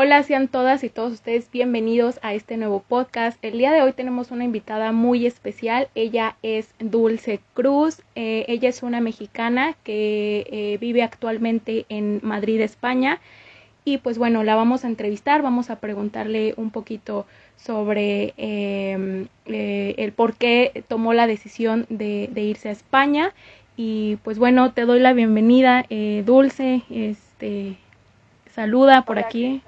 Hola, sean todas y todos ustedes bienvenidos a este nuevo podcast. El día de hoy tenemos una invitada muy especial. Ella es Dulce Cruz. Eh, ella es una mexicana que eh, vive actualmente en Madrid, España. Y pues bueno, la vamos a entrevistar, vamos a preguntarle un poquito sobre em, eh, el por qué tomó la decisión de, de, irse a España. Y pues bueno, te doy la bienvenida, Dulce. Este, saluda por Hola, aquí.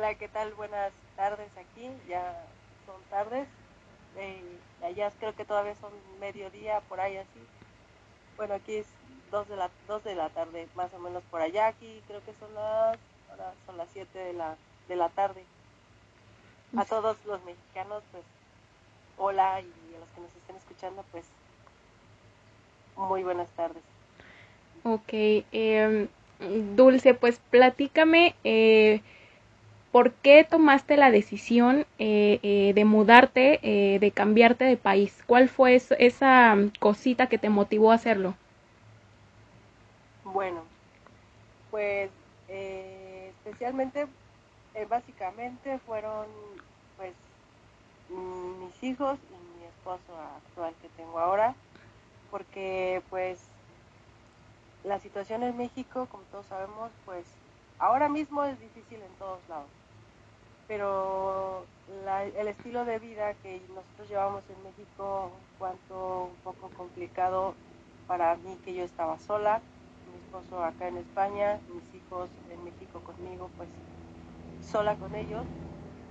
Hola, ¿qué tal? Buenas tardes aquí, ya son tardes. Eh, allá creo que todavía son mediodía, por ahí así. Bueno, aquí es dos de la dos de la tarde, más o menos por allá. Aquí creo que son las ahora son las 7 de la de la tarde. A todos los mexicanos, pues hola y a los que nos estén escuchando, pues muy buenas tardes. Ok, eh, Dulce, pues platícame. Eh, ¿por qué tomaste la decisión eh, eh, de mudarte, eh, de cambiarte de país? ¿Cuál fue eso, esa cosita que te motivó a hacerlo? Bueno, pues eh, especialmente, eh, básicamente fueron pues mis hijos y mi esposo actual que tengo ahora, porque pues la situación en México, como todos sabemos, pues ahora mismo es difícil en todos lados pero la, el estilo de vida que nosotros llevamos en México un cuanto un poco complicado para mí que yo estaba sola, mi esposo acá en España, mis hijos en México conmigo, pues sola con ellos.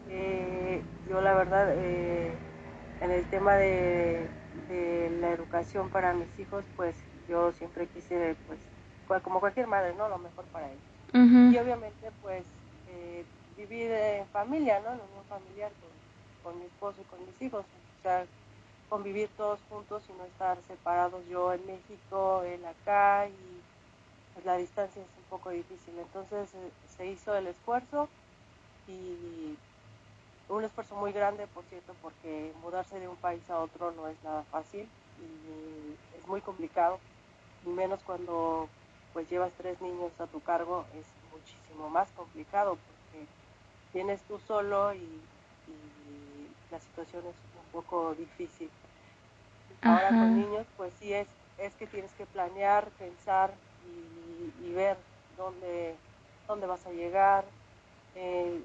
Eh, yo la verdad eh, en el tema de, de, la educación para mis hijos, pues yo siempre quise, pues como cualquier madre, ¿no? Lo mejor para ellos. Uh -huh. Y obviamente pues vivir en familia, ¿no? En unión familiar con, con, mi esposo y con mis hijos. O sea, convivir todos juntos y no estar separados, yo en México, él acá, y pues la distancia es un poco difícil. Entonces eh, se hizo el esfuerzo y un esfuerzo muy grande, por cierto, porque mudarse de un país a otro no es nada fácil y es muy complicado, y menos cuando pues llevas tres niños a tu cargo, es muchísimo más complicado porque vienes tú solo y, y, la situación es un poco difícil. Ahora Ajá. con niños, pues sí es, es que tienes que planear, pensar y, y ver dónde, dónde vas a llegar, eh,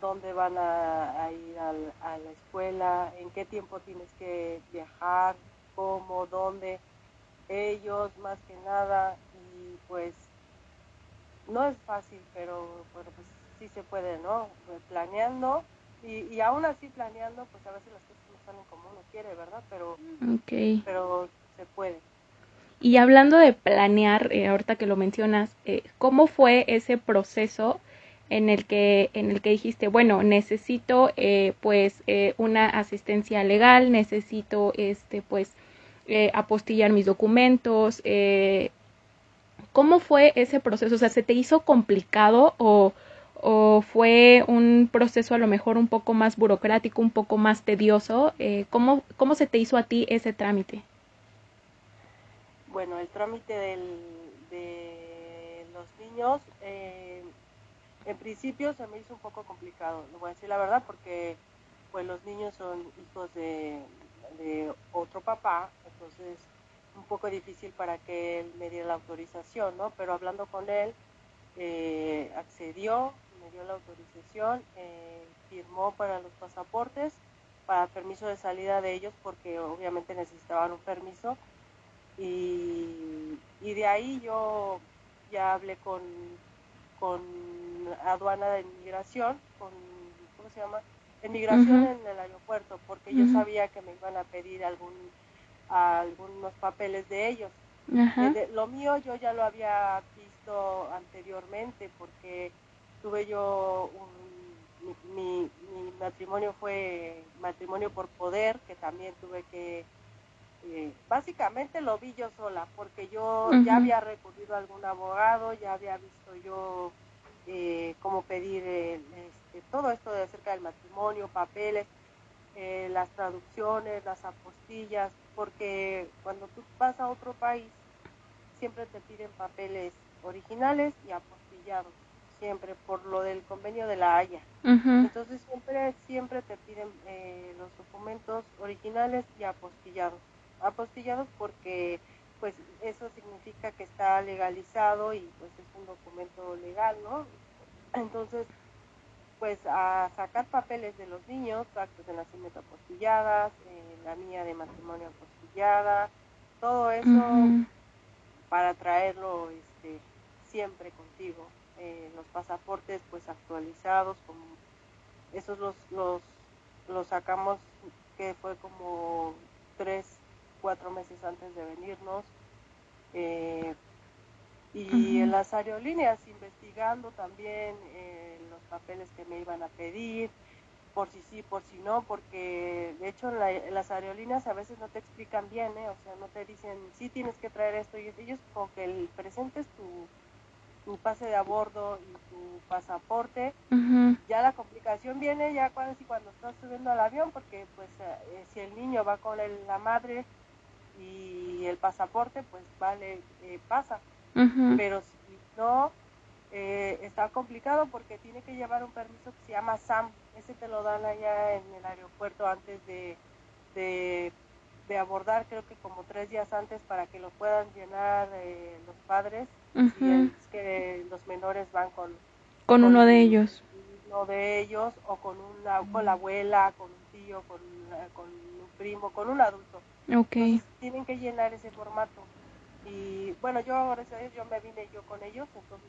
dónde van a, a ir al, a la escuela, en qué tiempo tienes que viajar, cómo, dónde, ellos más que nada, y pues no es fácil, pero bueno, pues sí se puede, ¿no? Pues planeando y, y aún así planeando, pues a veces las cosas no salen como uno quiere, ¿verdad? Pero, okay. pero se puede. Y hablando de planear, eh, ahorita que lo mencionas, eh, ¿cómo fue ese proceso en el que en el que dijiste, bueno, necesito eh, pues una asistencia legal, necesito este pues apostillar mis documentos, ¿cómo fue ese proceso? O sea, ¿se te hizo complicado o, o fue un proceso a lo mejor un poco más burocrático, un poco más tedioso? Eh, ¿cómo, ¿Cómo se te hizo a ti ese trámite? Bueno, el trámite del, de los niños, eh, en principio se me hizo un poco complicado, lo voy a decir la verdad, porque pues los niños son hijos de, de otro papá, entonces un poco difícil para que él me diera la autorización, ¿no? Pero hablando con él, eh, accedió, me dio la autorización, eh, firmó para los pasaportes, para permiso de salida de ellos, porque obviamente necesitaban un permiso. Y, y de ahí yo ya hablé con, con aduana de inmigración, con, ¿cómo se llama? Inmigración uh -huh. en el aeropuerto, porque uh -huh. yo sabía que me iban a pedir algún algunos papeles de ellos. De, lo mío yo ya lo había visto anteriormente porque tuve yo un, mi, mi, mi, matrimonio fue matrimonio por poder que también tuve que eh, básicamente lo vi yo sola porque yo uh -huh. ya había recurrido a algún abogado ya había visto yo eh, cómo pedir este, todo esto de acerca del matrimonio papeles eh, las traducciones las apostillas porque cuando tú vas a otro país siempre te piden papeles originales y apostillados. Siempre, por lo del convenio de la Haya. Entonces siempre, siempre te piden eh, los documentos originales y apostillados. Apostillados porque pues eso significa que está legalizado y pues es un documento legal, ¿no? Entonces, pues a sacar papeles de los niños, actos de nacimiento apostilladas, eh, la mía de matrimonio apostillada, todo eso para traerlo este, siempre contigo. Eh, los pasaportes pues actualizados, como esos los, los, los sacamos que fue como tres cuatro meses antes de venirnos. Eh, y en las aerolíneas investigando también eh, los papeles que me iban a pedir, por si sí, por si no, porque de hecho en, las aerolíneas a veces no te explican bien, ¿eh? o sea, no te dicen, sí tienes que traer esto, y ellos con que el, presentes tu, tu pase de a bordo y tu pasaporte, ya la complicación viene ya cuando, cuando estás subiendo al avión, porque pues si el niño va con la madre, y el pasaporte, pues vale, eh, pasa. Pero si no, eh, está complicado porque tiene que llevar un permiso que se llama SAM. Ese te lo dan allá en el aeropuerto antes de, de, abordar, creo que como tres días antes para que lo puedan llenar eh, los padres. Y es que los menores van con, con, uno de ellos. Uno de ellos o con, una, con la abuela, con un tío, con, con un primo, con un adulto. Okay. tienen que llenar ese formato. Y bueno, yo gracias a yo me vine yo con ellos, entonces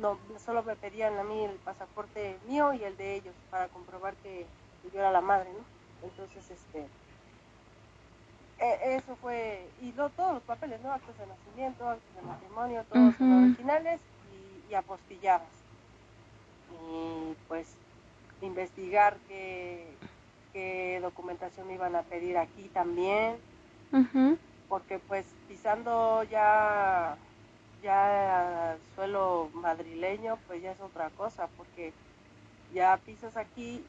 no, solo me pedían a mí el pasaporte mío y el de ellos para comprobar que, yo era la madre, ¿no? Entonces, este, e, eso fue, y no, todos los papeles, ¿no? Actos de nacimiento, actos de matrimonio, todos son originales y, y apostillados. Y pues investigar que qué documentación me iban a pedir aquí también, porque pues pisando ya ya suelo madrileño, pues ya es otra cosa, porque ya pisas aquí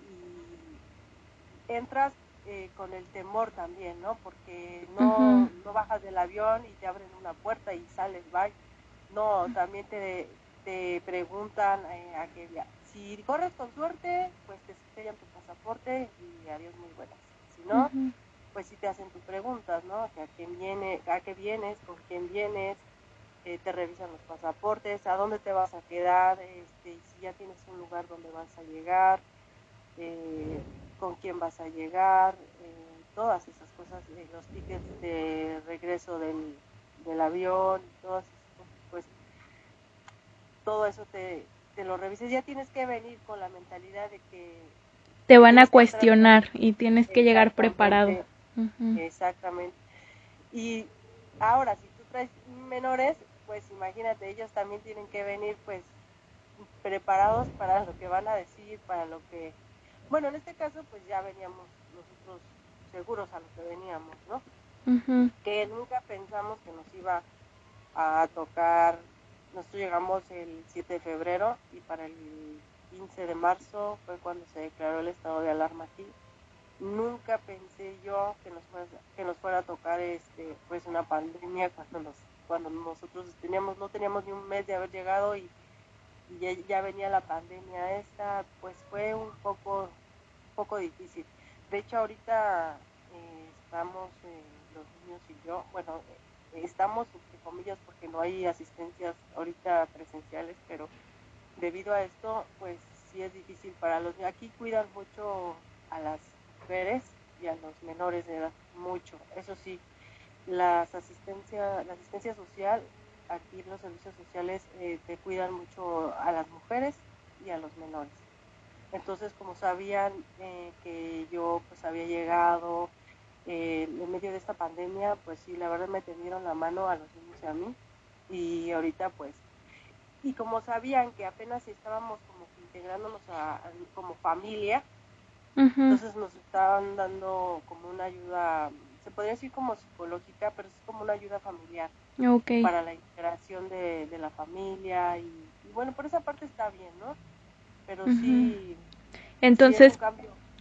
y entras eh, con el temor también, ¿no? Porque no, no bajas del avión y te abren una puerta y sales, bye. No, también te, te preguntan eh, a qué si corres con suerte, pues te sellan tu pasaporte y adiós muy buenas. Si no, pues sí te hacen tus preguntas, ¿no? Que a quién viene, a qué vienes, con quién vienes, eh, te revisan los pasaportes, a dónde te vas a quedar, este, si ya tienes un lugar donde vas a llegar, eh, con quién vas a llegar, eh, todas esas cosas, los tickets de regreso del, del avión, todas esas cosas, pues todo eso te, te lo revises, ya tienes que venir con la mentalidad de que... Te van a cuestionar y tienes que llegar preparado. Exactamente. Y ahora, si tú traes menores, pues imagínate, ellos también tienen que venir pues preparados para lo que van a decir, para lo que... Bueno, en este caso pues ya veníamos nosotros seguros a lo que veníamos, ¿no? Que nunca pensamos que nos iba a tocar nosotros llegamos el 7 de febrero y para el 15 de marzo fue cuando se declaró el estado de alarma aquí. Nunca pensé yo que nos fuera, que nos fuera a tocar este pues una pandemia cuando nos cuando nosotros teníamos no teníamos ni un mes de haber llegado y, ya, venía la pandemia esta, pues fue un poco poco difícil. De hecho ahorita eh, estamos eh, los niños y yo, bueno, estamos, entre comillas, porque no hay asistencias ahorita presenciales, pero debido a esto, pues sí es difícil para los Aquí cuidan mucho a las mujeres y a los menores de edad, mucho. Eso sí, las asistencia, la asistencia social, aquí los servicios sociales eh, te cuidan mucho a las mujeres y a los menores. Entonces, como sabían eh, que yo pues había llegado, eh, en medio de esta pandemia, pues sí, la verdad me tendieron la mano a los niños y a mí. Y ahorita pues, y como sabían que apenas estábamos como integrándonos a, como familia, entonces nos estaban dando como una ayuda, se podría decir como psicológica, pero es como una ayuda familiar para la integración de, la familia y, bueno, por esa parte está bien, ¿no? Pero sí... Entonces,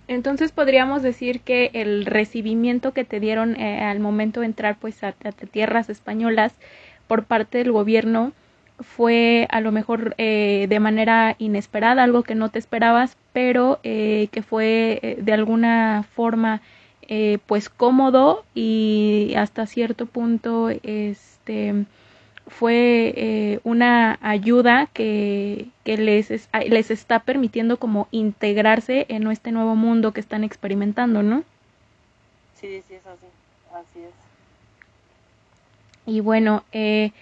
entonces podríamos decir que el recibimiento que te dieron eh, al momento de entrar pues a, tierras españolas por parte del gobierno fue a lo mejor eh, de manera inesperada, algo que no te esperabas, pero eh, que fue eh, de alguna forma pues cómodo y hasta cierto punto este fue una ayuda que, que les, les está permitiendo como integrarse en este nuevo mundo que están experimentando, ¿no? Sí, sí, es así, así es. Y bueno, eh,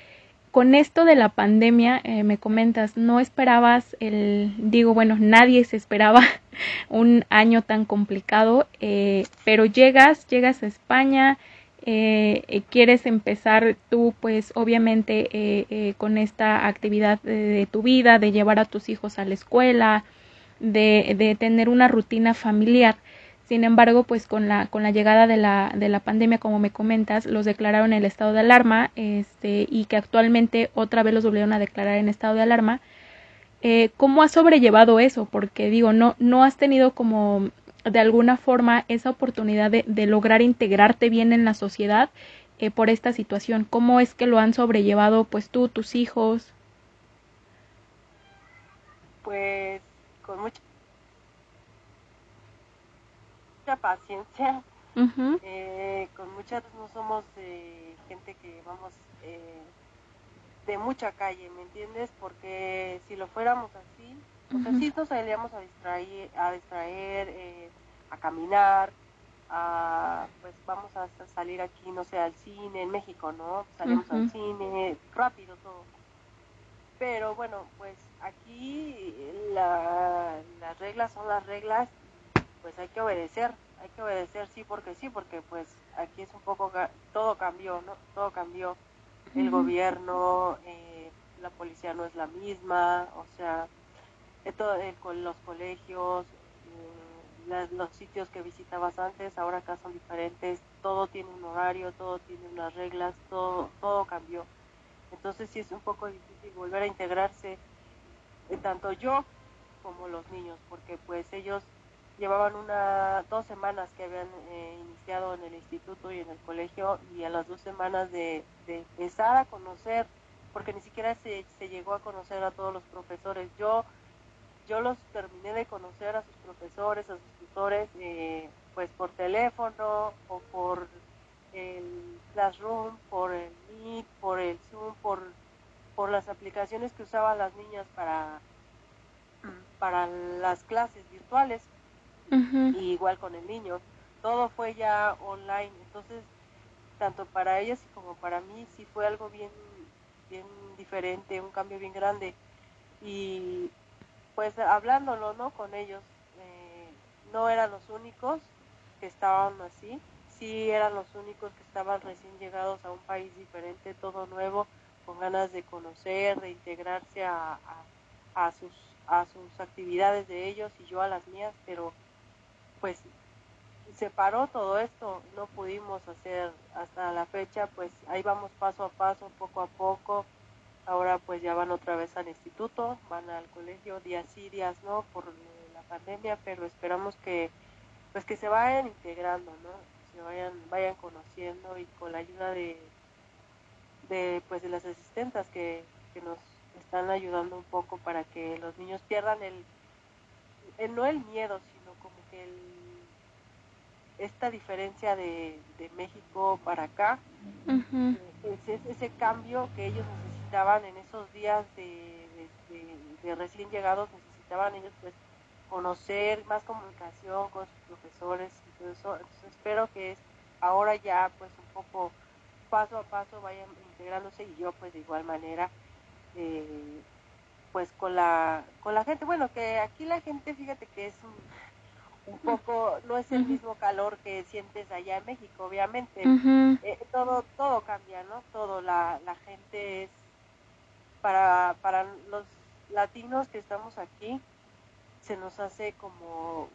con esto de la pandemia, eh, me comentas, no esperabas el, digo, bueno, nadie se esperaba un año tan complicado, eh, pero llegas, llegas a España, eh, quieres empezar tú, pues obviamente con esta actividad de, de, tu vida, de llevar a tus hijos a la escuela, de, de tener una rutina familiar. Sin embargo, pues con la, con la llegada de la, de la pandemia, como me comentas, los declararon en el estado de alarma este, y que actualmente otra vez los volvieron a declarar en estado de alarma. Eh, ¿Cómo has sobrellevado eso? Porque digo, no, no has tenido como de alguna forma esa oportunidad de, de lograr integrarte bien en la sociedad eh, por esta situación. ¿Cómo es que lo han sobrellevado pues tú, tus hijos? Pues con mucha paciencia. eh, con muchas no somos eh, gente que vamos eh, de mucha calle, ¿me entiendes? Porque si lo fuéramos así, pues así nos salíamos a distraer, a distraer, eh, a caminar, a, pues vamos a salir aquí, no sé, al cine en México, ¿no? Salimos al cine, rápido todo. Pero bueno, pues aquí la, las reglas son las reglas pues hay que obedecer, hay que obedecer sí porque sí, porque pues aquí es un poco, todo cambió, ¿no? Todo cambió. El gobierno, eh, la policía no es la misma, o sea, todo, eh, con los colegios, los sitios que visitabas antes, ahora acá son diferentes, todo tiene un horario, todo tiene unas reglas, todo, todo cambió. Entonces sí es un poco difícil volver a integrarse, eh, tanto yo como los niños, porque pues ellos llevaban una dos semanas que habían eh, iniciado en el instituto y en el colegio y a las dos semanas de, empezar a conocer porque ni siquiera se, se, llegó a conocer a todos los profesores. Yo yo los terminé de conocer a sus profesores a sus tutores eh, pues por teléfono o por el Classroom por el Meet por el Zoom por por las aplicaciones que usaban las niñas para para las clases virtuales y igual con el niño. Todo fue ya online, entonces tanto para ellas como para mí sí fue algo bien, bien diferente, un cambio bien grande. Y pues hablándolo, ¿no? Con ellos, eh, no eran los únicos que estaban así, sí eran los únicos que estaban recién llegados a un país diferente, todo nuevo, con ganas de conocer, de integrarse a, a, a sus, a sus actividades de ellos y yo a las mías, pero pues se paró todo esto, no pudimos hacer hasta la fecha, pues ahí vamos paso a paso, poco a poco. Ahora pues ya van otra vez al instituto, van al colegio días sí, días no, por la pandemia, pero esperamos que pues que se vayan integrando, ¿no? Se vayan vayan conociendo y con la ayuda de de pues de las asistentas que, que nos están ayudando un poco para que los niños pierdan el, el no el miedo, sino el esta diferencia de, de México para acá, es, ese cambio que ellos necesitaban en esos días de, de, recién llegados, necesitaban ellos pues conocer más comunicación con sus profesores y todo eso. Entonces espero que ahora ya pues un poco paso a paso vayan integrándose y yo pues de igual manera eh, pues con la con la gente bueno que aquí la gente fíjate que es un, poco, no es el mismo calor que sientes allá en México, obviamente. Eh, todo, todo cambia, ¿no? Todo, la, la gente es, para, para los latinos que estamos aquí, se nos hace como,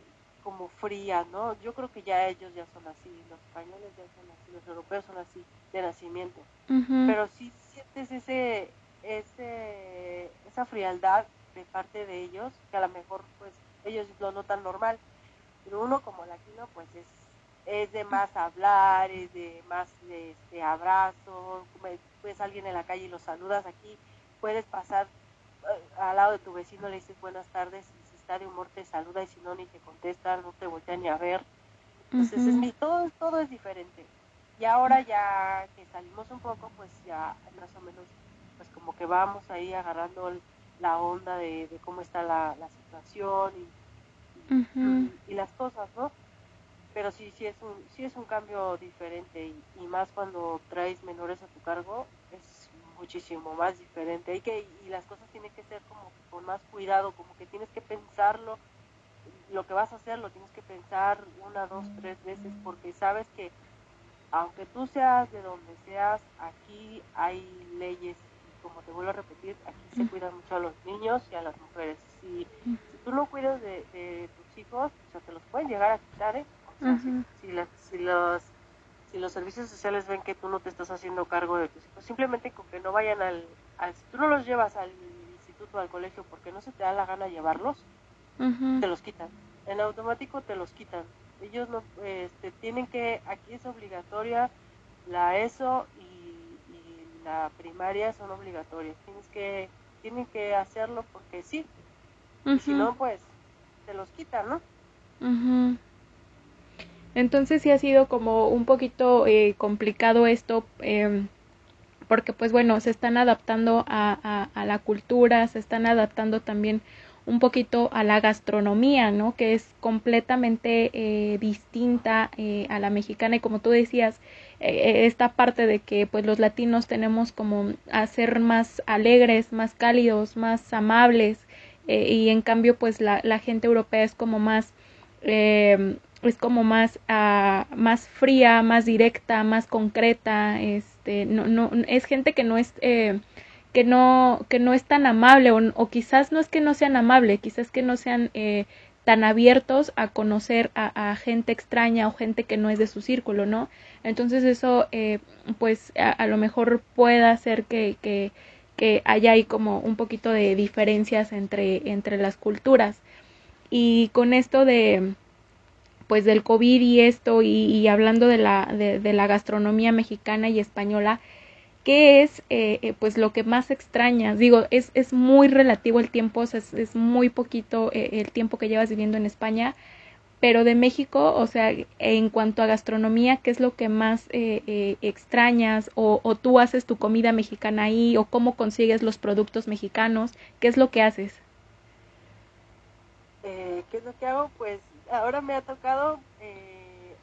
como fría, ¿no? Yo creo que ya ellos ya son así, los españoles ya son así, los europeos son así, de nacimiento. Pero sí sientes ese, ese, esa frialdad de parte de ellos, que a lo mejor pues ellos lo notan normal, pero uno como latino pues es, es de más hablar, es de más de, este abrazo, a alguien en la calle y lo saludas aquí, puedes pasar eh, al lado de tu vecino, le dices buenas tardes, y si está de humor te saluda y si no ni te contesta, no te voltea ni a ver. Entonces es mi, todo, todo es diferente. Y ahora ya que salimos un poco, pues ya más o menos, pues como que vamos ahí agarrando la onda de, cómo está la, situación y, y, las cosas, ¿no? Pero sí, sí es un, sí es un cambio diferente y, más cuando traes menores a tu cargo, es muchísimo más diferente. Hay que, y las cosas tienen que ser como con más cuidado, como que tienes que pensarlo, lo que vas a hacer lo tienes que pensar una, dos, tres veces, porque sabes que aunque tú seas de donde seas, aquí hay leyes, y como te vuelvo a repetir, aquí se cuidan mucho a los niños y a las mujeres. Si, tú no cuidas de, tus hijos, o sea, te los pueden llegar a quitar, ¿eh? si, los, si los servicios sociales ven que tú no te estás haciendo cargo de tus hijos, simplemente con que no vayan al, si tú no los llevas al instituto, al colegio, porque no se te da la gana llevarlos, te los quitan. En automático te los quitan. Ellos no, este, tienen que, aquí es obligatoria la ESO y, la primaria son obligatorias. Tienes que, tienen que hacerlo porque sí. Si no, pues te los quitan, ¿no? Entonces sí ha sido como un poquito eh, complicado esto, em, porque pues bueno, se están adaptando a, a, la cultura, se están adaptando también un poquito a la gastronomía, ¿no? Que es completamente eh, distinta eh, a la mexicana y como tú decías, esta parte de que pues los latinos tenemos como a ser más alegres, más cálidos, más amables y en cambio pues la, la gente europea es como más em, es como más, uh, más fría, más directa, más concreta, este, no, no, es gente que no es, eh, que no, que no es tan amable, o, o, quizás no es que no sean amables, quizás que no sean eh, tan abiertos a conocer a, gente extraña o gente que no es de su círculo, ¿no? Entonces eso, eh, pues, a, lo mejor pueda hacer que, que, que haya ahí como un poquito de diferencias entre, entre las culturas. Y con esto de, pues del COVID y esto y, hablando de la, de, la gastronomía mexicana y española, ¿qué es eh, eh, pues lo que más extrañas? Digo, es, es muy relativo el tiempo, sea, es, muy poquito eh, el tiempo que llevas viviendo en España, pero de México, o sea, en cuanto a gastronomía, ¿qué es lo que más extrañas? O, o tú haces tu comida mexicana ahí? ¿O cómo consigues los productos mexicanos? ¿Qué es lo que haces? ¿Qué es lo que hago? Pues ahora me ha tocado, eh,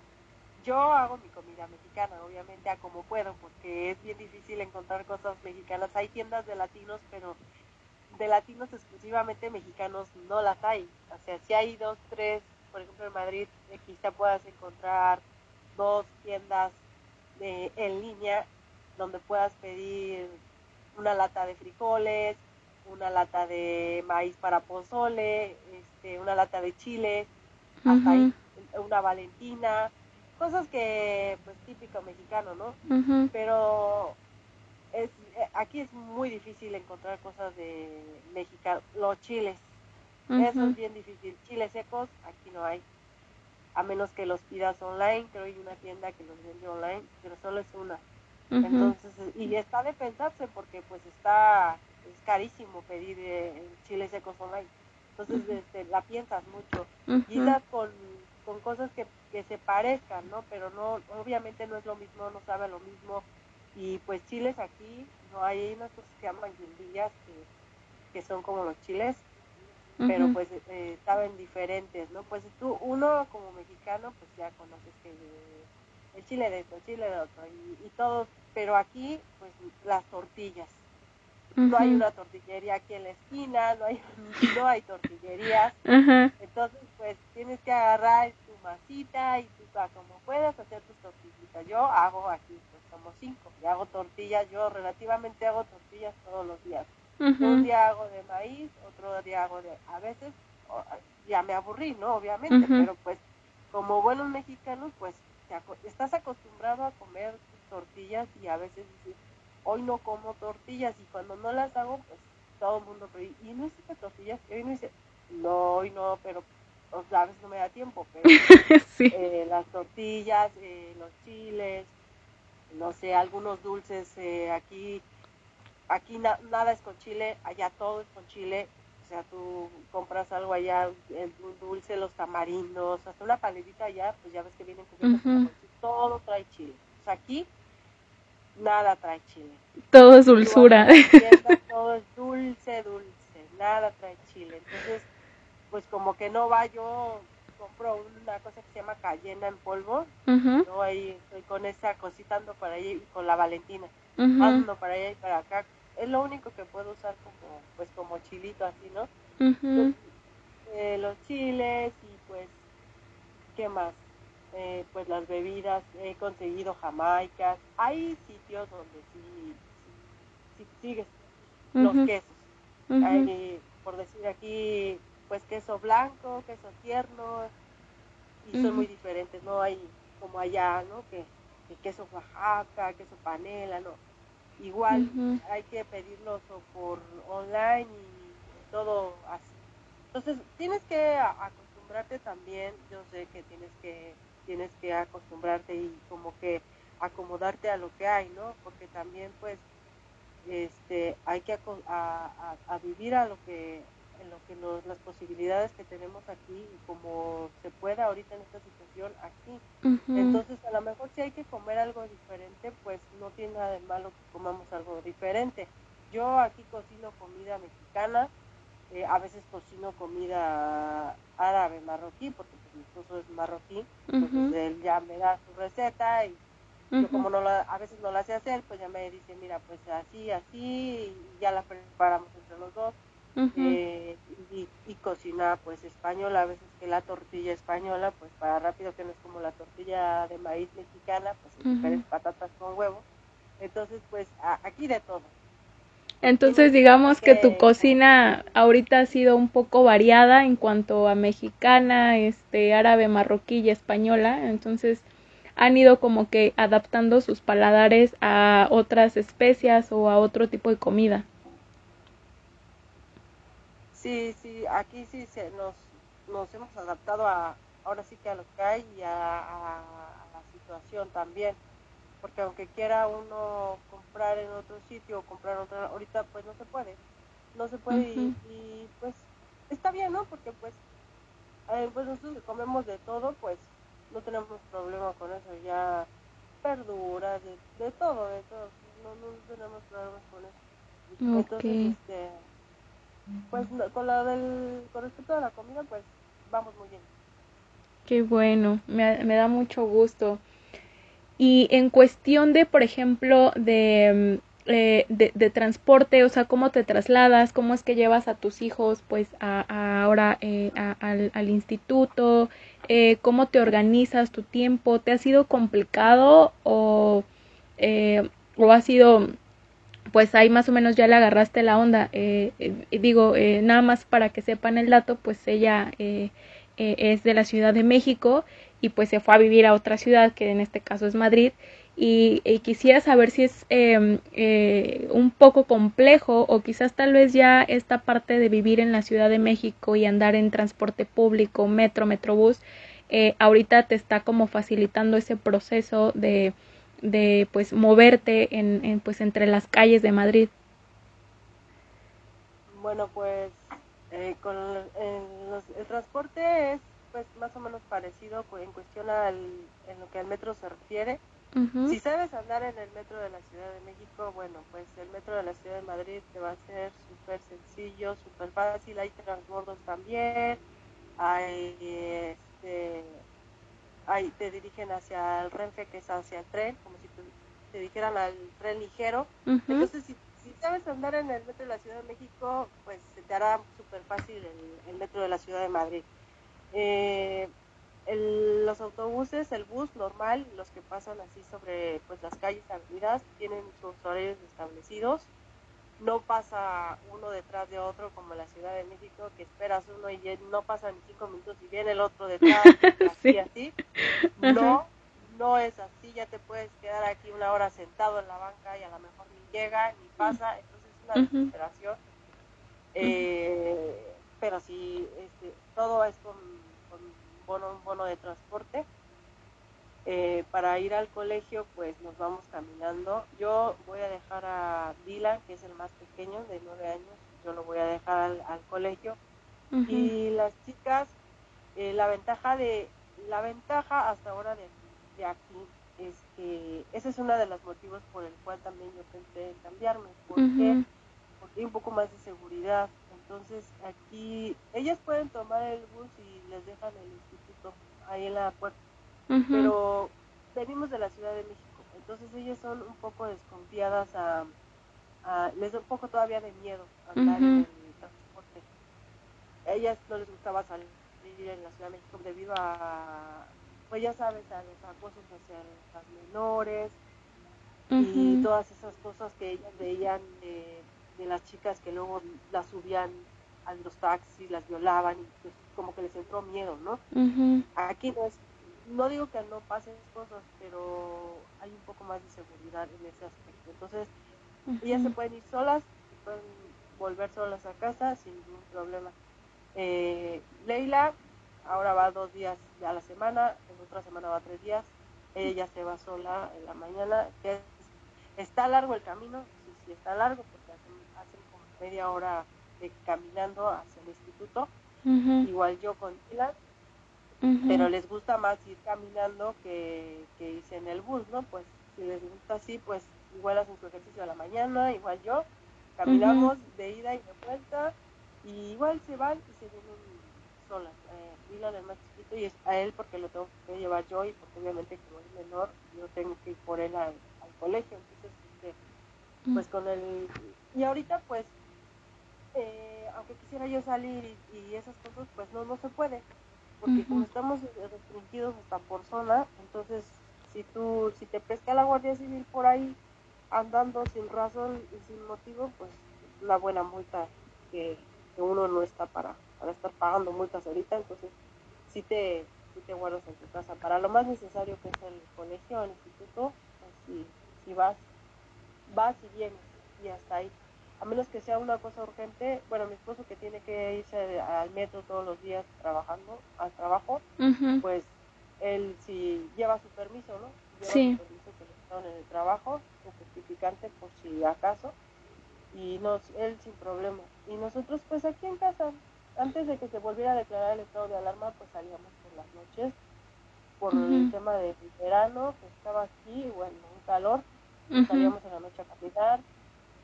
yo hago mi comida mexicana, obviamente a como puedo, porque es bien difícil encontrar cosas mexicanas. Hay tiendas de latinos, pero de latinos exclusivamente mexicanos no las hay. O sea, si hay dos, tres, por ejemplo en Madrid, quizá puedas encontrar dos tiendas de, en línea donde puedas pedir una lata de frijoles, una lata de maíz para pozole, este, una lata de chile, hasta ahí, una Valentina, cosas que, pues típico mexicano, ¿no? Pero es, eh, aquí es muy difícil encontrar cosas de mexicano, los chiles, eso es bien difícil, chiles secos aquí no hay, a menos que los pidas online, creo que hay una tienda que los vende online, pero solo es una. Entonces, y está de pensarse porque pues está, es carísimo pedir eh, chiles secos online. Entonces este, la piensas mucho. Y con, con cosas que, que se parezcan, ¿no? Pero no, obviamente no es lo mismo, no sabe lo mismo. Y pues chiles aquí, no hay unas cosas que se llaman guindillas que, que son como los chiles, pero pues eh, saben diferentes, ¿no? Pues tú, uno como mexicano, pues ya conoces que el chile de esto, el chile de otro, y, y todos, pero aquí, pues las tortillas no hay una tortillería aquí en la esquina, no hay, no hay tortillerías. Entonces, pues tienes que agarrar tu masita y tú, como puedas, hacer tus tortillitas. Yo hago aquí, pues somos cinco, y hago tortillas, yo relativamente hago tortillas todos los días. Un día hago de maíz, otro día hago de, a veces, ya me aburrí, ¿no? Obviamente, pero pues como buenos mexicanos, pues estás acostumbrado a comer tortillas y a veces dices, hoy no como tortillas y cuando no las hago, pues todo el mundo, ¿y no hiciste tortillas? Y hoy no dice, no, hoy no, pero a veces no me da tiempo, pero eh, las tortillas, eh, los chiles, no sé, algunos dulces eh, aquí, aquí nada es con chile, allá todo es con chile. O sea, tú compras algo allá, el dulce, los tamarindos, hasta una paletita allá, pues ya ves que vienen con todo trae chile. O sea, aquí nada trae chile. Todo es dulzura. todo es dulce, dulce, nada trae chile. Entonces, pues como que no va yo compro una cosa que se llama cayena en polvo, ¿no? ahí estoy con esa cosita ando para ahí con la Valentina, ando para allá y para acá, es lo único que puedo usar como pues como chilito así, ¿no? eh, los chiles y pues qué más, eh, pues las bebidas, he conseguido jamaicas, hay sitios donde sí, sí, sigues los quesos, hay, por decir aquí pues queso blanco, queso tierno, y son muy diferentes, no hay como allá, ¿no? Que, queso Oaxaca, queso panela, no. Igual hay que pedirlos por online y todo así. Entonces, tienes que acostumbrarte también, yo sé que tienes que tienes que acostumbrarte y como que acomodarte a lo que hay, ¿no? Porque también pues este hay que a vivir a lo que en lo que las posibilidades que tenemos aquí y como se pueda ahorita en esta situación aquí. Entonces, a lo mejor si hay que comer algo diferente, pues no tiene nada de malo que comamos algo diferente. Yo aquí cocino comida mexicana, eh, a veces cocino comida árabe, marroquí, porque pues, mi esposo es marroquí, entonces él ya me da su receta y yo como no la, a veces no la sé hacer, pues ya me dice, mira, pues así, así, y ya la preparamos entre los dos. Eh, y, y, cocina pues española, a veces que la tortilla española, pues para rápido que no es como la tortilla de maíz mexicana, pues patatas con huevo. Entonces pues aquí de todo. Entonces digamos que tu cocina ahorita ha sido un poco variada en cuanto a mexicana, este árabe, marroquí y española, entonces han ido como que adaptando sus paladares a otras especias o a otro tipo de comida. Sí, sí, aquí sí se nos, nos hemos adaptado a, ahora sí que a lo que hay y a, la situación también, porque aunque quiera uno comprar en otro sitio o comprar otra, ahorita pues no se puede, no se puede y, pues está bien, ¿no? Porque pues, eh, pues nosotros comemos de todo, pues no tenemos problema con eso, ya verduras, de, todo, de todo, no, no tenemos problemas con eso. Entonces, este pues con la del, con respecto a la comida, pues vamos muy bien. Qué bueno, me, me da mucho gusto. Y en cuestión de, por ejemplo, de, mm, eh, de, transporte, o sea, cómo te trasladas, cómo es que llevas a tus hijos, pues, a, ahora eh, al, instituto, eh, cómo te organizas tu tiempo, ¿te ha sido complicado o, o ha sido pues ahí más o menos ya le agarraste la onda. Eh, eh digo, eh, nada más para que sepan el dato, pues ella eh, es de la Ciudad de México y pues se fue a vivir a otra ciudad, que en este caso es Madrid. Y, quisiera saber si es em, un poco complejo o quizás tal vez ya esta parte de vivir en la Ciudad de México y andar en transporte público, metro, metrobús, ahorita te está como facilitando ese proceso de de pues moverte en, pues entre las calles de Madrid? Bueno, pues eh, con el transporte es pues más o menos parecido en cuestión al, en lo que al metro se refiere. Si sabes andar en el metro de la Ciudad de México, bueno, pues el metro de la Ciudad de Madrid te va a ser súper sencillo, súper fácil, hay transbordos también, hay este, ahí te dirigen hacia el Renfe, que es hacia el tren, como si te, dijeran al tren ligero. Entonces, si, sabes andar en el metro de la Ciudad de México, pues se te hará súper fácil el, metro de la Ciudad de Madrid. Eh, los autobuses, el bus normal, los que pasan así sobre pues las calles avenidas, tienen sus horarios establecidos. No pasa uno detrás de otro como en la Ciudad de México, que esperas uno y no pasan cinco minutos y viene el otro detrás, así, así. No, no es así, ya te puedes quedar aquí una hora sentado en la banca y a lo mejor ni llega ni pasa, entonces es una desesperación. Eh, pero sí, este, todo es con, un bono de transporte. Eh, para ir al colegio, pues nos vamos caminando. Yo voy a dejar a Dylan, que es el más pequeño, de nueve años, yo lo voy a dejar al, colegio. Y las chicas, eh, la ventaja de la ventaja hasta ahora de, de, aquí es que ese es uno de los motivos por el cual también yo pensé en cambiarme, porque, porque hay un poco más de seguridad. Entonces aquí ellas pueden tomar el bus y les dejan el instituto ahí en la puerta. Pero venimos de la Ciudad de México, entonces ellas son un poco desconfiadas a, les da un poco todavía de miedo andar en el transporte. A ellas no les gustaba salir en la Ciudad de México debido a, pues ya sabes, a los acosos hacia las menores y todas esas cosas que ellas veían de, las chicas que luego las subían a los taxis, las violaban y pues como que les entró miedo, ¿no? Aquí no es no digo que no pasen cosas, pero hay un poco más de seguridad en ese aspecto. Entonces, ellas se pueden ir solas, pueden volver solas a casa sin ningún problema. Eh, Leila ahora va dos días a la semana, en otra semana va tres días, ella se va sola en la mañana, que está largo el camino, sí, sí está largo, como media hora de caminando hacia el instituto, igual yo con Dylan, pero les gusta más ir caminando que, que irse en el bus, ¿no? Pues si les gusta así, pues igual hacen su ejercicio a la mañana, igual yo, caminamos de ida y de vuelta, y igual se van y se vienen solas. Eh, Dylan es más chiquito y es a él porque lo tengo que llevar yo y porque obviamente como es menor, yo tengo que ir por él al, colegio, entonces, este, pues con el... Y ahorita pues, eh, aunque quisiera yo salir y, y esas cosas, pues no, no se puede. Porque como estamos restringidos hasta por zona, entonces si tú, si te pesca la Guardia Civil por ahí andando sin razón y sin motivo, pues una buena multa que, uno no está para, para estar pagando multas ahorita, entonces si te, si te guardas en tu casa. Para lo más necesario que es el colegio, el instituto, pues si, si vas, vas y vienes y hasta ahí a menos que sea una cosa urgente, bueno, mi esposo que tiene que irse al metro todos los días trabajando, al trabajo, pues él si lleva su permiso, ¿no? Lleva sí. su permiso que en el trabajo, su justificante por si acaso, y nos, él sin problema. Y nosotros pues aquí en casa, antes de que se volviera a declarar el estado de alarma, pues salíamos por las noches, por el tema del verano, que estaba aquí, bueno, un calor, salíamos en la noche a caminar,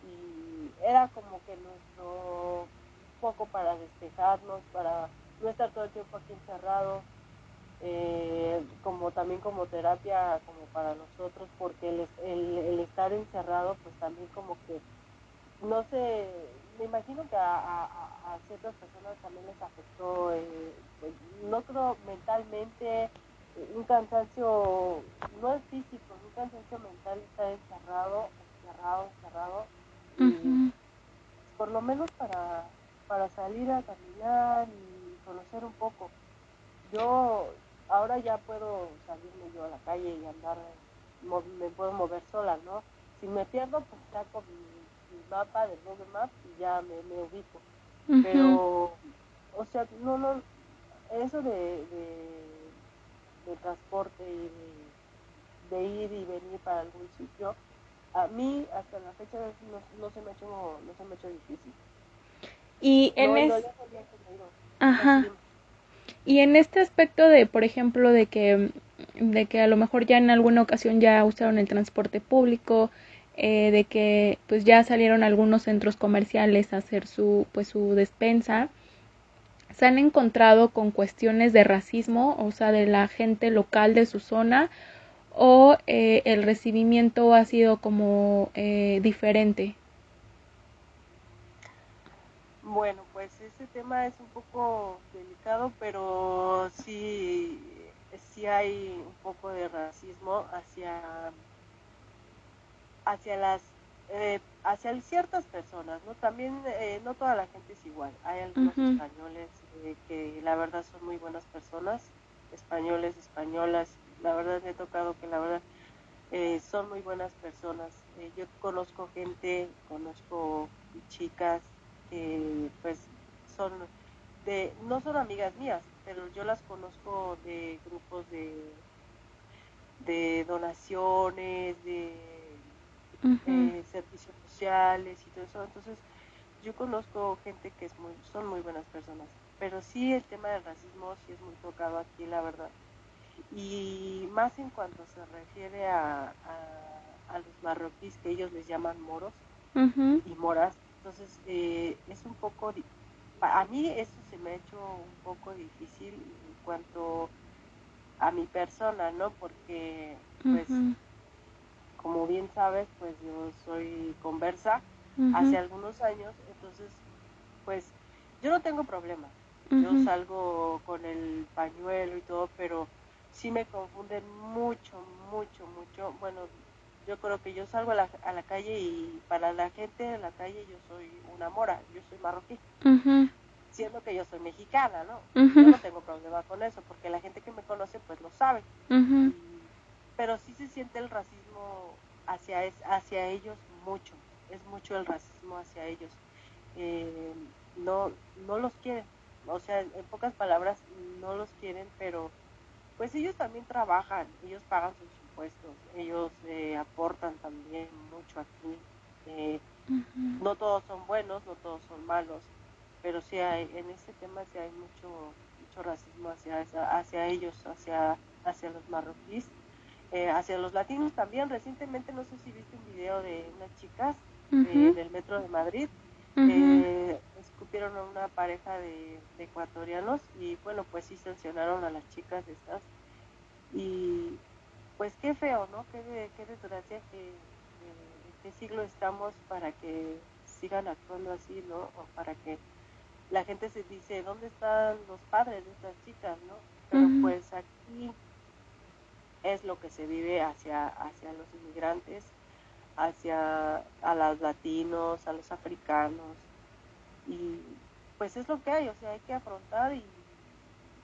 y era como que nuestro poco para despejarnos, para no estar todo el tiempo aquí encerrado, eh, como también como terapia como para nosotros, porque el, el, estar encerrado pues también como que, no sé, me imagino que a, ciertas personas también les afectó, eh, no creo mentalmente, un cansancio, no es físico, un cansancio mental estar encerrado, encerrado, encerrado, por lo menos para, para salir a caminar y conocer un poco. Yo ahora ya puedo salirme yo a la calle y andar, me puedo mover sola, ¿no? Si me pierdo, pues saco mi, mi mapa de Google Maps y ya me, me ubico. Pero, o sea, no, no, eso de, de, de transporte y de, de ir y venir para algún sitio, a mí hasta la fecha no, no se me ha hecho no se me ha hecho difícil. Y en Ajá. y en este aspecto de por ejemplo de que de que a lo mejor ya en alguna ocasión ya usaron el transporte público eh, de que pues ya salieron algunos centros comerciales a hacer su pues su despensa se han encontrado con cuestiones de racismo o sea de la gente local de su zona o eh, el recibimiento ha sido como eh, diferente? Bueno, pues ese tema es un poco delicado, pero sí, sí hay un poco de racismo hacia, hacia las eh, hacia ciertas personas, ¿no? También no toda la gente es igual. Hay algunos españoles que la verdad son muy buenas personas, españoles, españolas, la verdad me he tocado que la verdad eh, son muy buenas personas. Eh, yo conozco gente, conozco chicas que pues son de, no son amigas mías, pero yo las conozco de grupos de, de donaciones, de eh, servicios sociales y todo eso. Entonces, yo conozco gente que es muy, son muy buenas personas, pero sí el tema del racismo sí es muy tocado aquí, la verdad. Y más en cuanto se refiere a, a, los marroquíes, que ellos les llaman moros y moras. Entonces, eh, es un poco, a mí eso se me ha hecho un poco difícil en cuanto a mi persona, ¿no? Porque, pues, como bien sabes, pues yo soy conversa hace algunos años, entonces, pues, yo no tengo problemas. Yo salgo con el pañuelo y todo, pero sí me confunden mucho, mucho, mucho. Bueno, yo creo que yo salgo a la, a la calle y para la gente de la calle yo soy una mora, yo soy marroquí. Siendo que yo soy mexicana, ¿no? Yo no tengo problema con eso, porque la gente que me conoce pues lo sabe. pero sí se siente el racismo hacia, hacia ellos mucho, es mucho el racismo hacia ellos. Eh, no, no los quieren, o sea, en pocas palabras, no los quieren, pero pues ellos también trabajan, ellos pagan sus impuestos, ellos eh, aportan también mucho aquí. Eh, no todos son buenos, no todos son malos, pero sí hay, en este tema sí hay mucho, mucho racismo hacia, hacia ellos, hacia, hacia los marroquíes eh, hacia los latinos también. Recientemente, no sé si viste un video de unas chicas del metro de Madrid, eh, escupieron a una pareja de, ecuatorianos y bueno, pues sí sancionaron a las chicas estas. Y pues qué feo, ¿no? Qué, qué desgracia que en qué siglo estamos para que sigan actuando así, ¿no? O para que la gente se dice, ¿dónde están los padres de estas chicas, no? Pero pues aquí es lo que se vive hacia, hacia los inmigrantes, hacia a los latinos, a los africanos. Y pues es lo que hay, o sea, hay que afrontar y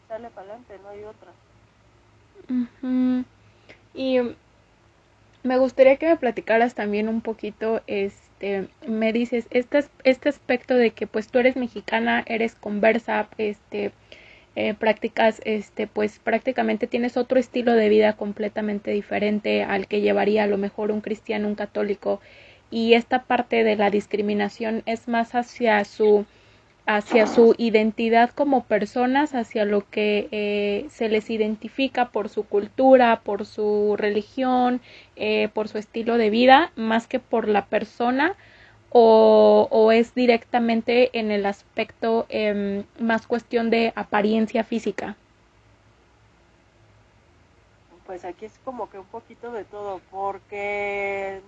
sale para adelante, no hay otra. Y me gustaría que me platicaras también un poquito, este, me dices, este, este aspecto de que pues tú eres mexicana, eres conversa, este, eh, prácticas, este, pues prácticamente tienes otro estilo de vida completamente diferente al que llevaría a lo mejor un cristiano, un católico, y esta parte de la discriminación es más hacia su hacia su identidad como personas, hacia lo que eh, se les identifica por su cultura, por su religión, eh, por su estilo de vida, más que por la persona o, es directamente en el aspecto em, más cuestión de apariencia física? Pues aquí es como que un poquito de todo, porque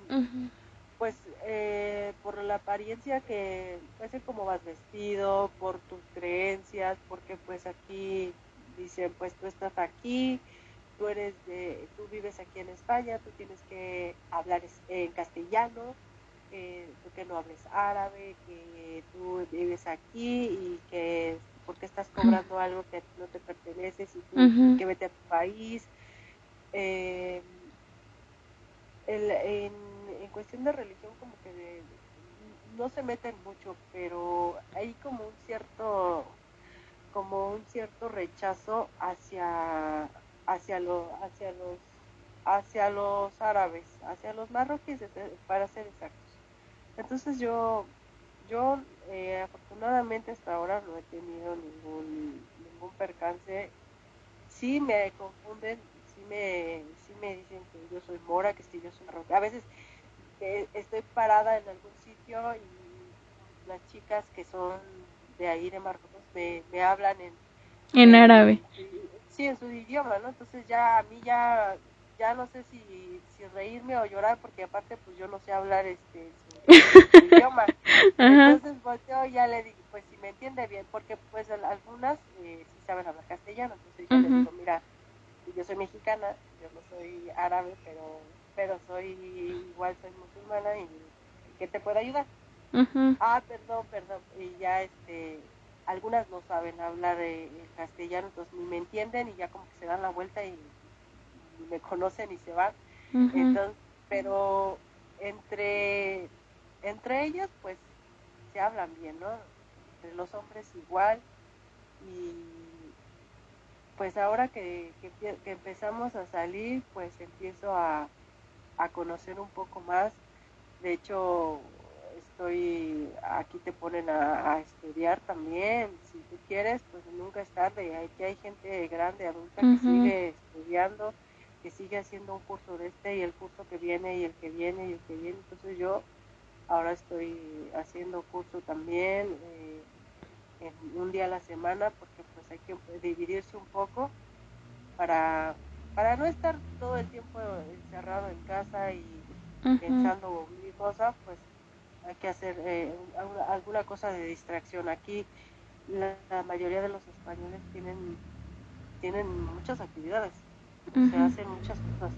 pues eh, por la apariencia que puede ser como vas vestido, por tus creencias, porque pues aquí dicen pues tú estás aquí, tú eres de, tú vives aquí en España, tú tienes que hablar en castellano, que tú que no hables árabe, que tú vives aquí y que porque estás cobrando algo que no te pertenece, si tú que vete a tu país. Eh, en, cuestión de religión como que no se meten mucho, pero hay como un cierto como un cierto rechazo hacia hacia lo, hacia los hacia los árabes, hacia los marroquíes para ser exactos. Entonces yo, yo eh, afortunadamente hasta ahora no he tenido ningún, ningún percance. Sí me confunden, sí me, sí me dicen que yo soy mora, que si yo soy roca. A veces eh, estoy parada en algún sitio y las chicas que son de ahí de Marruecos me, me hablan en, en árabe. Sí, en su idioma, ¿no? Entonces ya a mí ya ya no sé si, si reírme o llorar porque aparte pues yo no sé hablar este idioma. Entonces volteo y ya le digo, pues si me entiende bien, porque pues algunas eh, sí saben hablar castellano, entonces yo le digo, mira, yo soy mexicana, yo no soy árabe, pero pero soy igual soy musulmana y ¿qué te puede ayudar? Ah, perdón, perdón, y ya este algunas no saben hablar eh, castellano, entonces ni me entienden y ya como que se dan la vuelta y, me conocen y se van. Entonces, pero entre entre ellos pues se hablan bien, ¿no? Entre los hombres igual y pues ahora que, que, empezamos a salir, pues empiezo a, a conocer un poco más. De hecho, estoy, aquí te ponen a, estudiar también, si tú quieres, pues nunca es tarde, aquí hay gente grande, adulta, que sigue estudiando, que sigue haciendo un curso de este y el curso que viene y el que viene y el que viene, entonces yo ahora estoy haciendo curso también, eh, en un día a la semana, porque pues hay que dividirse un poco para, para no estar todo el tiempo encerrado en casa y pensando mil cosas, pues hay que hacer eh, alguna cosa de distracción. Aquí la, mayoría de los españoles tienen, tienen muchas actividades, se hacen muchas cosas.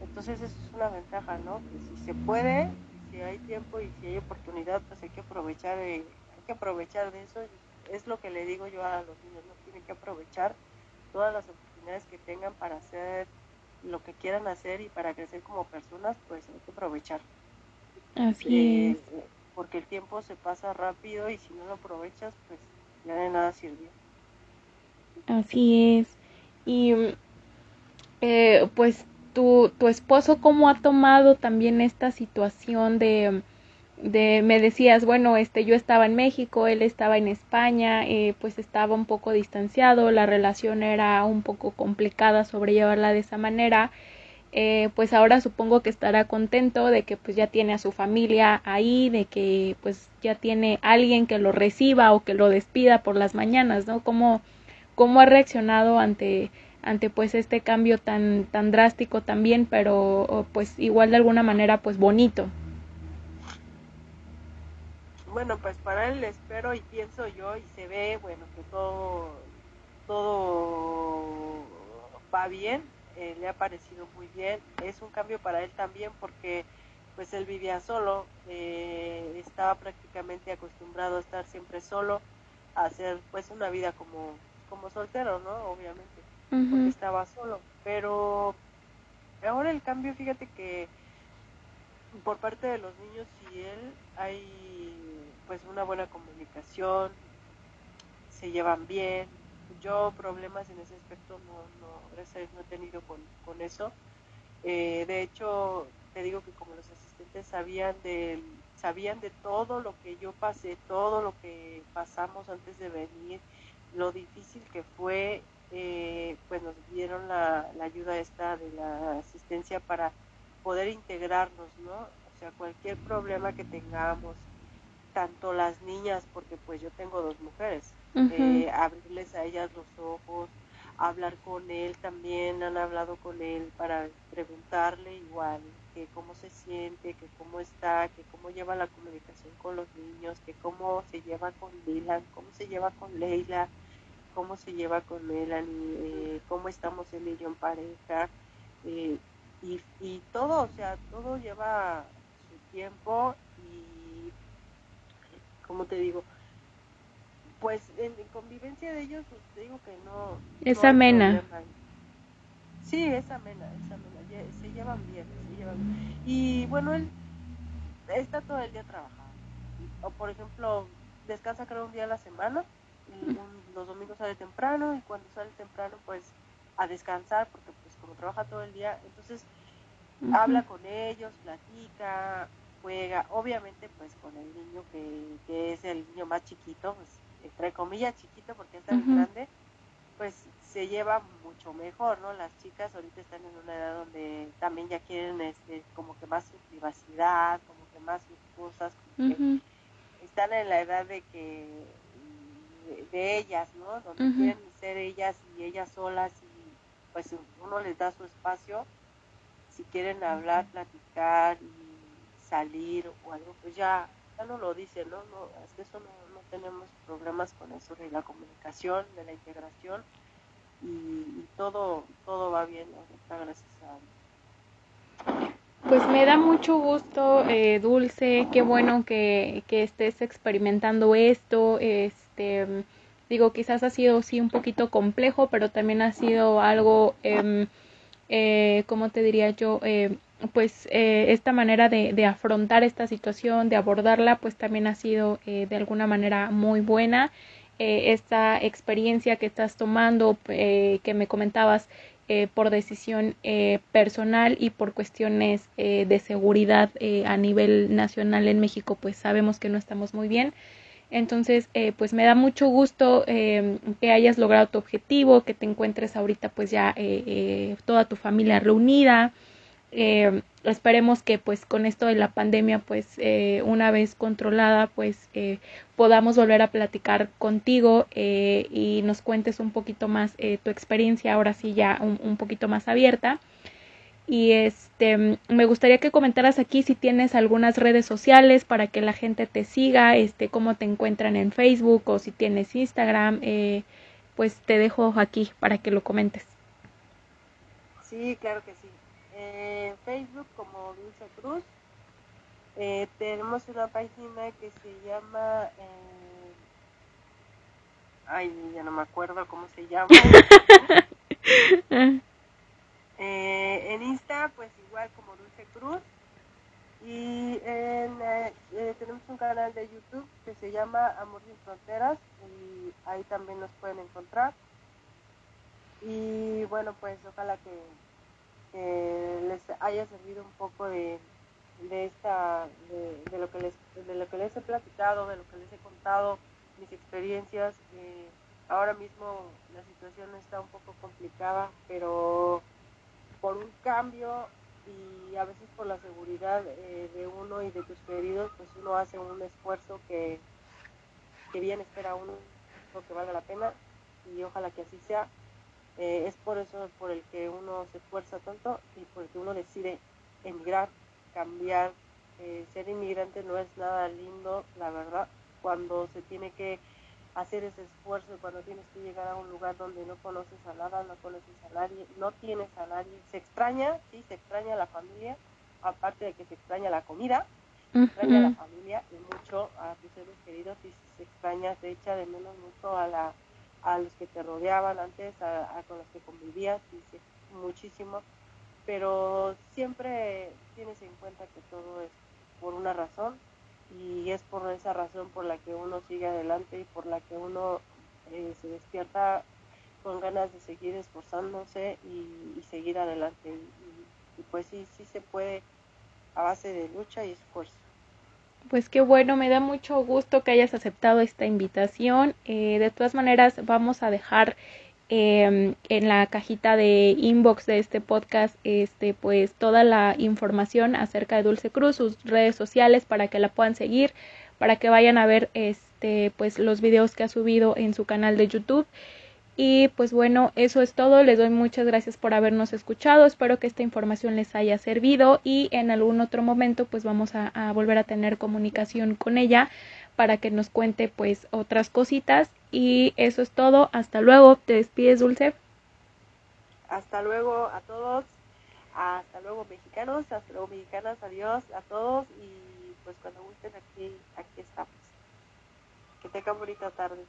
Entonces eso es una ventaja, ¿no? Que si se puede, si hay tiempo y si hay oportunidad, pues hay que aprovechar, eh, hay que aprovechar de eso. Es lo que le digo yo a los niños, ¿no? Tienen que aprovechar todas las oportunidades que tengan para hacer lo que quieran hacer y para crecer como personas, pues hay que aprovechar. Así es. Porque el tiempo se pasa rápido y si no lo aprovechas, pues ya de nada sirvió. Así es. Y eh, pues tu, tu esposo, ¿cómo ha tomado también esta situación de, de, me decías, bueno, este, yo estaba en México, él estaba en España, eh, pues estaba un poco distanciado, la relación era un poco complicada sobrellevarla de esa manera eh, pues ahora supongo que estará contento de que pues ya tiene a su familia ahí, de que pues ya tiene alguien que lo reciba o que lo despida por las mañanas, ¿no? ¿Cómo, cómo ha reaccionado ante, ante pues este cambio tan, tan drástico también, pero pues igual de alguna manera pues bonito? Bueno, pues para él espero y pienso yo y se ve, bueno, que todo, todo va bien, eh, le ha parecido muy bien. Es un cambio para él también porque pues él vivía solo, eh, estaba prácticamente acostumbrado a estar siempre solo, a hacer pues una vida como, como soltero, ¿no? Obviamente, porque estaba solo. Pero ahora el cambio, fíjate que por parte de los niños y él hay pues una buena comunicación, se llevan bien, yo problemas en ese aspecto no, no, gracias no he tenido con, con eso. Eh, de hecho, te digo que como los asistentes sabían de, sabían de todo lo que yo pasé, todo lo que pasamos antes de venir, lo difícil que fue, eh, pues nos dieron la, la ayuda esta de la asistencia para poder integrarnos, ¿no? O sea, cualquier problema que tengamos, tanto las niñas, porque pues yo tengo dos mujeres, eh, abrirles a ellas los ojos, hablar con él también, han hablado con él para preguntarle igual que cómo se siente, que cómo está, que cómo lleva la comunicación con los niños, que cómo se lleva con Dylan, cómo se lleva con Leila, cómo se lleva con Melanie, eh, cómo estamos él y yo en pareja, eh, y, y todo, o sea, todo lleva su tiempo como te digo, pues en, convivencia de ellos, pues, te digo que no. Es amena. Sí, es amena, es amena, se llevan bien, se llevan bien. Y bueno, él está todo el día trabajando. O por ejemplo, descansa creo un día a la semana, los domingos sale temprano y cuando sale temprano pues a descansar porque pues como trabaja todo el día, entonces habla con ellos, platica, juega, obviamente pues con el niño que, que es el niño más chiquito, pues entre comillas chiquito porque es tan grande, pues se lleva mucho mejor, ¿no? Las chicas ahorita están en una edad donde también ya quieren este como que más su privacidad, como que más sus cosas, están en la edad de que de, ellas, ¿no? Donde quieren ser ellas y ellas solas y pues uno les da su espacio si quieren hablar, platicar y salir o algo, pues ya, ya no lo dice, ¿no? no es que eso no, no tenemos problemas con eso de la comunicación, de la integración y, todo, todo va bien, ¿no? gracias a Pues me da mucho gusto, eh, Dulce, qué bueno que, que estés experimentando esto, este digo, quizás ha sido sí un poquito complejo, pero también ha sido algo, eh, eh, ¿cómo te diría yo? Eh, pues eh, esta manera de, de, afrontar esta situación, de abordarla, pues también ha sido eh, de alguna manera muy buena. eh, esta experiencia que estás tomando, eh, que me comentabas eh, por decisión personal y por cuestiones de seguridad a nivel nacional en México, pues sabemos que no estamos muy bien. Entonces, pues me da mucho gusto que hayas logrado tu objetivo, que te encuentres ahorita pues ya toda tu familia reunida, eh, esperemos que pues con esto de la pandemia pues eh, una vez controlada pues eh, podamos volver a platicar contigo eh, y nos cuentes un poquito más eh, tu experiencia ahora sí ya un, un, poquito más abierta. Y este me gustaría que comentaras aquí si tienes algunas redes sociales para que la gente te siga este cómo te encuentran en Facebook o si tienes Instagram eh, pues te dejo aquí para que lo comentes. Sí claro que sí en Facebook como Dulce Cruz. Eh, tenemos una página que se llama... Eh, ay, ya no me acuerdo cómo se llama. eh, en Insta, pues igual como Dulce Cruz. Y en, tenemos un canal de YouTube que se llama Amor sin Fronteras y ahí también nos pueden encontrar. Y bueno, pues ojalá que que les haya servido un poco de, de esta de, lo que les de lo que les he platicado de lo que les he contado mis experiencias eh, ahora mismo la situación está un poco complicada pero por un cambio y a veces por la seguridad eh, de uno y de tus queridos pues uno hace un esfuerzo que que bien espera uno que valga la pena y ojalá que así sea eh, es por eso por el que uno se esfuerza tanto y por el que uno decide emigrar, cambiar. Eh, ser inmigrante no es nada lindo, la verdad, cuando se tiene que hacer ese esfuerzo, cuando tienes que llegar a un lugar donde no conoces a nada, no conoces a nadie, no tienes a nadie. Se extraña, sí, se extraña la familia, aparte de que se extraña la comida, se extraña a la familia y mucho a tus seres queridos y se extraña, se echa de menos mucho a la a los que te rodeaban antes, a, con los que convivías, dice, muchísimo, pero siempre tienes en cuenta que todo es por una razón y es por esa razón por la que uno sigue adelante y por la que uno eh, se despierta con ganas de seguir esforzándose y, seguir adelante. Y, y pues sí, sí se puede a base de lucha y esfuerzo. Pues qué bueno, me da mucho gusto que hayas aceptado esta invitación. Eh, de todas maneras, vamos a dejar eh, en la cajita de inbox de este podcast, este, pues toda la información acerca de Dulce Cruz, sus redes sociales para que la puedan seguir, para que vayan a ver, este, pues los videos que ha subido en su canal de YouTube. Y pues bueno, eso es todo. Les doy muchas gracias por habernos escuchado. Espero que esta información les haya servido y en algún otro momento pues vamos a, volver a tener comunicación con ella para que nos cuente pues otras cositas. Y eso es todo. Hasta luego. ¿Te despides, Dulce? Hasta luego a todos. Hasta luego mexicanos. Hasta luego mexicanas. Adiós a todos. Y pues cuando gusten aquí, aquí estamos. Que tengan bonita tarde.